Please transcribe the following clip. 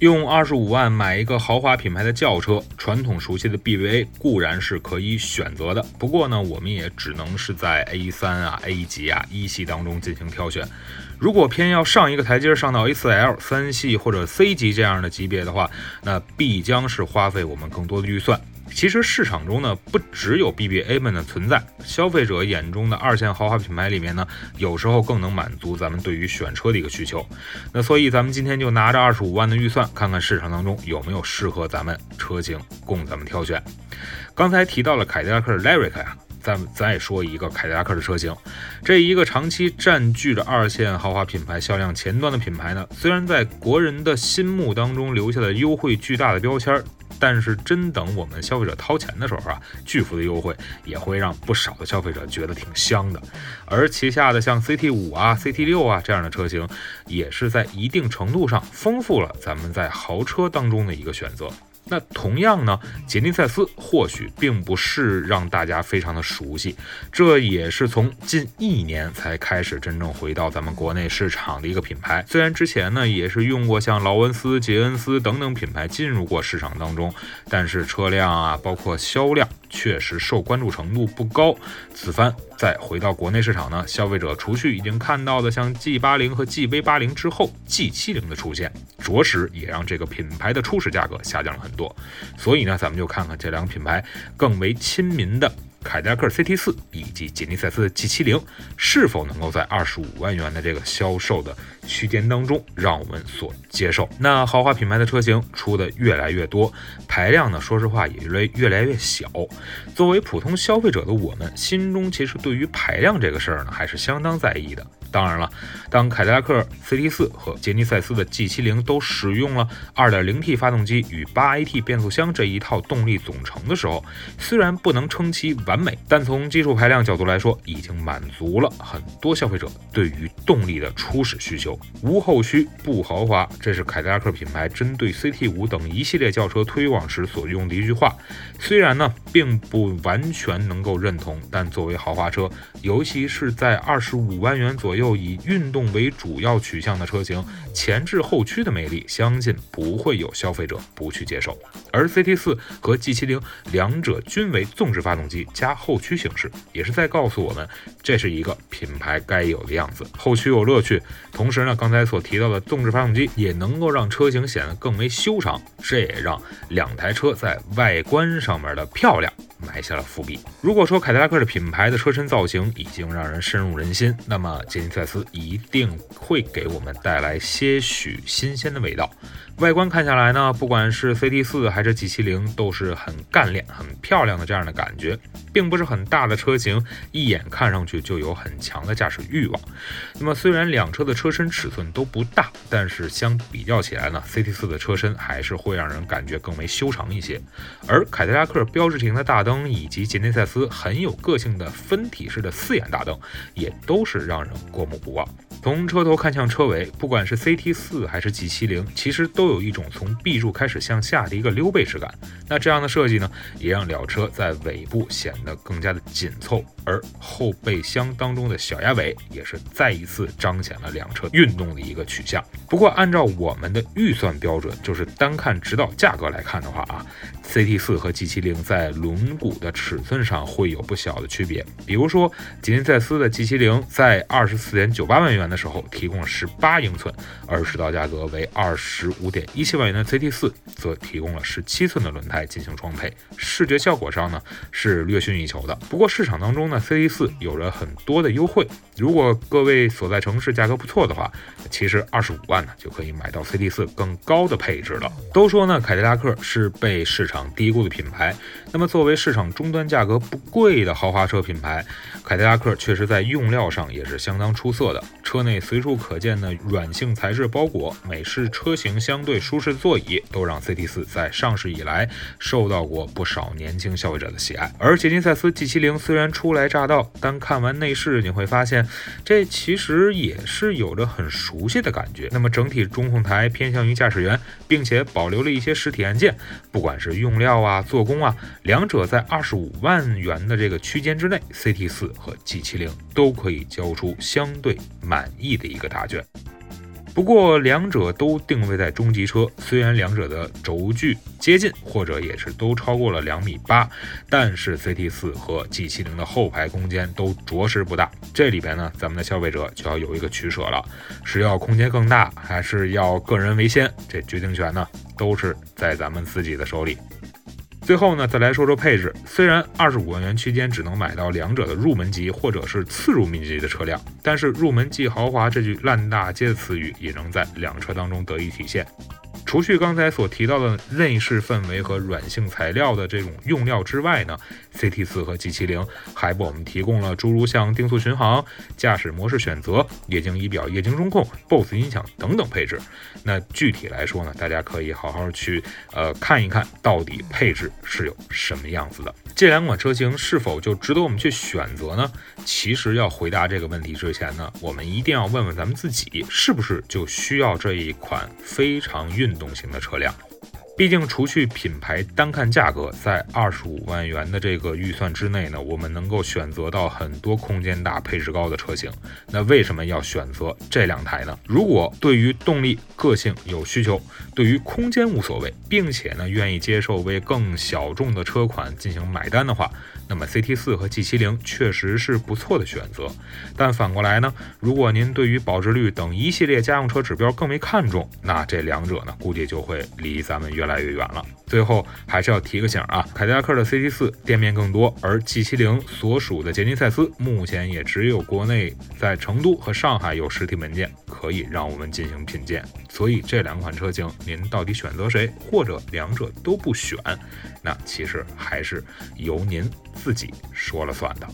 用二十五万买一个豪华品牌的轿车，传统熟悉的 BBA 固然是可以选择的，不过呢，我们也只能是在 A 三啊、A 级啊一系当中进行挑选。如果偏要上一个台阶，上到 A4L 三系或者 C 级这样的级别的话，那必将是花费我们更多的预算。其实市场中呢，不只有 BBA 们的存在，消费者眼中的二线豪华品牌里面呢，有时候更能满足咱们对于选车的一个需求。那所以咱们今天就拿着二十五万的预算，看看市场当中有没有适合咱们车型供咱们挑选。刚才提到了凯迪拉克的 Lyric 呀，咱们再说一个凯迪拉克的车型，这一个长期占据着二线豪华品牌销量前端的品牌呢，虽然在国人的心目当中留下了优惠巨大的标签。但是真等我们消费者掏钱的时候啊，巨幅的优惠也会让不少的消费者觉得挺香的。而旗下的像 CT 五啊、CT 六啊这样的车型，也是在一定程度上丰富了咱们在豪车当中的一个选择。那同样呢，杰尼赛斯或许并不是让大家非常的熟悉，这也是从近一年才开始真正回到咱们国内市场的一个品牌。虽然之前呢也是用过像劳恩斯、杰恩斯等等品牌进入过市场当中，但是车辆啊，包括销量。确实受关注程度不高。此番再回到国内市场呢，消费者除去已经看到的像 G 八零和 G V 八零之后，G 七零的出现，着实也让这个品牌的初始价格下降了很多。所以呢，咱们就看看这两个品牌更为亲民的。凯迪拉克 CT 四以及杰尼赛斯 G 七零是否能够在二十五万元的这个销售的区间当中让我们所接受？那豪华品牌的车型出的越来越多，排量呢，说实话也越来越来越小。作为普通消费者的我们，心中其实对于排量这个事儿呢，还是相当在意的。当然了，当凯迪拉克 CT 四和杰尼赛斯的 G 七零都使用了 2.0T 发动机与 8AT 变速箱这一套动力总成的时候，虽然不能称其完美，但从基础排量角度来说，已经满足了很多消费者对于动力的初始需求。无后驱不豪华，这是凯迪拉克品牌针对 CT 五等一系列轿车推广时所用的一句话。虽然呢，并不完全能够认同，但作为豪华车，尤其是在25万元左右。又以运动为主要取向的车型，前置后驱的魅力，相信不会有消费者不去接受。而 CT 四和 G 七零两者均为纵置发动机加后驱形式，也是在告诉我们，这是一个品牌该有的样子。后驱有乐趣，同时呢，刚才所提到的纵置发动机也能够让车型显得更为修长，这也让两台车在外观上面的漂亮。埋下了伏笔。如果说凯迪拉克的品牌的车身造型已经让人深入人心，那么今尼赛斯一定会给我们带来些许新鲜的味道。外观看下来呢，不管是 CT 四还是 G 七零，都是很干练、很漂亮的这样的感觉，并不是很大的车型，一眼看上去就有很强的驾驶欲望。那么虽然两车的车身尺寸都不大，但是相比较起来呢，CT 四的车身还是会让人感觉更为修长一些。而凯迪拉克标志型的大灯以及杰尼赛斯很有个性的分体式的四眼大灯，也都是让人过目不忘。从车头看向车尾，不管是 CT 四还是 G 七零，其实都有一种从 B 柱开始向下的一个溜背式感。那这样的设计呢，也让了车在尾部显得更加的紧凑，而后备箱当中的小鸭尾也是再一次彰显了两车运动的一个取向。不过，按照我们的预算标准，就是单看指导价格来看的话啊，CT 四和 G 七零在轮毂的尺寸上会有不小的区别。比如说，吉尼赛斯的 G 七零在二十四点九八万元的。的时候提供了十八英寸，而指导价格为二十五点一七万元的 CT 四则提供了十七寸的轮胎进行装配，视觉效果上呢是略逊一筹的。不过市场当中呢，CT 四有着很多的优惠，如果各位所在城市价格不错的话，其实二十五万呢就可以买到 CT 四更高的配置了。都说呢凯迪拉克是被市场低估的品牌，那么作为市场终端价格不贵的豪华车品牌，凯迪拉克确实在用料上也是相当出色的车。内随处可见的软性材质包裹、美式车型相对舒适座椅，都让 CT4 在上市以来受到过不少年轻消费者的喜爱。而捷尼赛斯 G70 虽然初来乍到，但看完内饰你会发现，这其实也是有着很熟悉的感觉。那么整体中控台偏向于驾驶员，并且保留了一些实体按键，不管是用料啊、做工啊，两者在二十五万元的这个区间之内，CT4 和 G70 都可以交出相对满意的一个答卷。不过两者都定位在中级车，虽然两者的轴距接近，或者也是都超过了两米八，但是 CT4 和 G70 的后排空间都着实不大。这里边呢，咱们的消费者就要有一个取舍了，是要空间更大，还是要个人为先？这决定权呢，都是在咱们自己的手里。最后呢，再来说说配置。虽然二十五万元区间只能买到两者的入门级或者是次入门级的车辆，但是入门即豪华这句烂大街的词语也能在两车当中得以体现。除去刚才所提到的内饰氛围和软性材料的这种用料之外呢，CT4 和 G70 还为我们提供了诸如像定速巡航、驾驶模式选择、液晶仪表、液晶中控、BOSS 音响等等配置。那具体来说呢，大家可以好好去呃看一看到底配置是有什么样子的。这两款车型是否就值得我们去选择呢？其实要回答这个问题之前呢，我们一定要问问咱们自己，是不是就需要这一款非常。运动型的车辆。毕竟，除去品牌，单看价格，在二十五万元的这个预算之内呢，我们能够选择到很多空间大、配置高的车型。那为什么要选择这两台呢？如果对于动力、个性有需求，对于空间无所谓，并且呢愿意接受为更小众的车款进行买单的话，那么 CT 四和 G 七零确实是不错的选择。但反过来呢，如果您对于保值率等一系列家用车指标更为看重，那这两者呢，估计就会离咱们远越来越远了。最后还是要提个醒啊，凯迪拉克的 CT 四店面更多，而 G 七零所属的捷尼赛斯目前也只有国内在成都和上海有实体门店可以让我们进行品鉴。所以这两款车型，您到底选择谁，或者两者都不选，那其实还是由您自己说了算的。